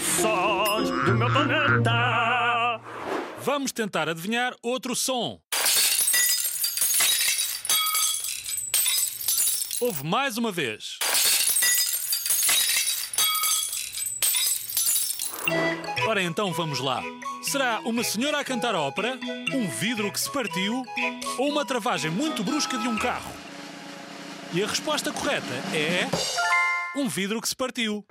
Sons do meu planeta. Vamos tentar adivinhar outro som. Houve mais uma vez. Ora então vamos lá. Será uma senhora a cantar ópera, um vidro que se partiu ou uma travagem muito brusca de um carro? E a resposta correta é. Um vidro que se partiu.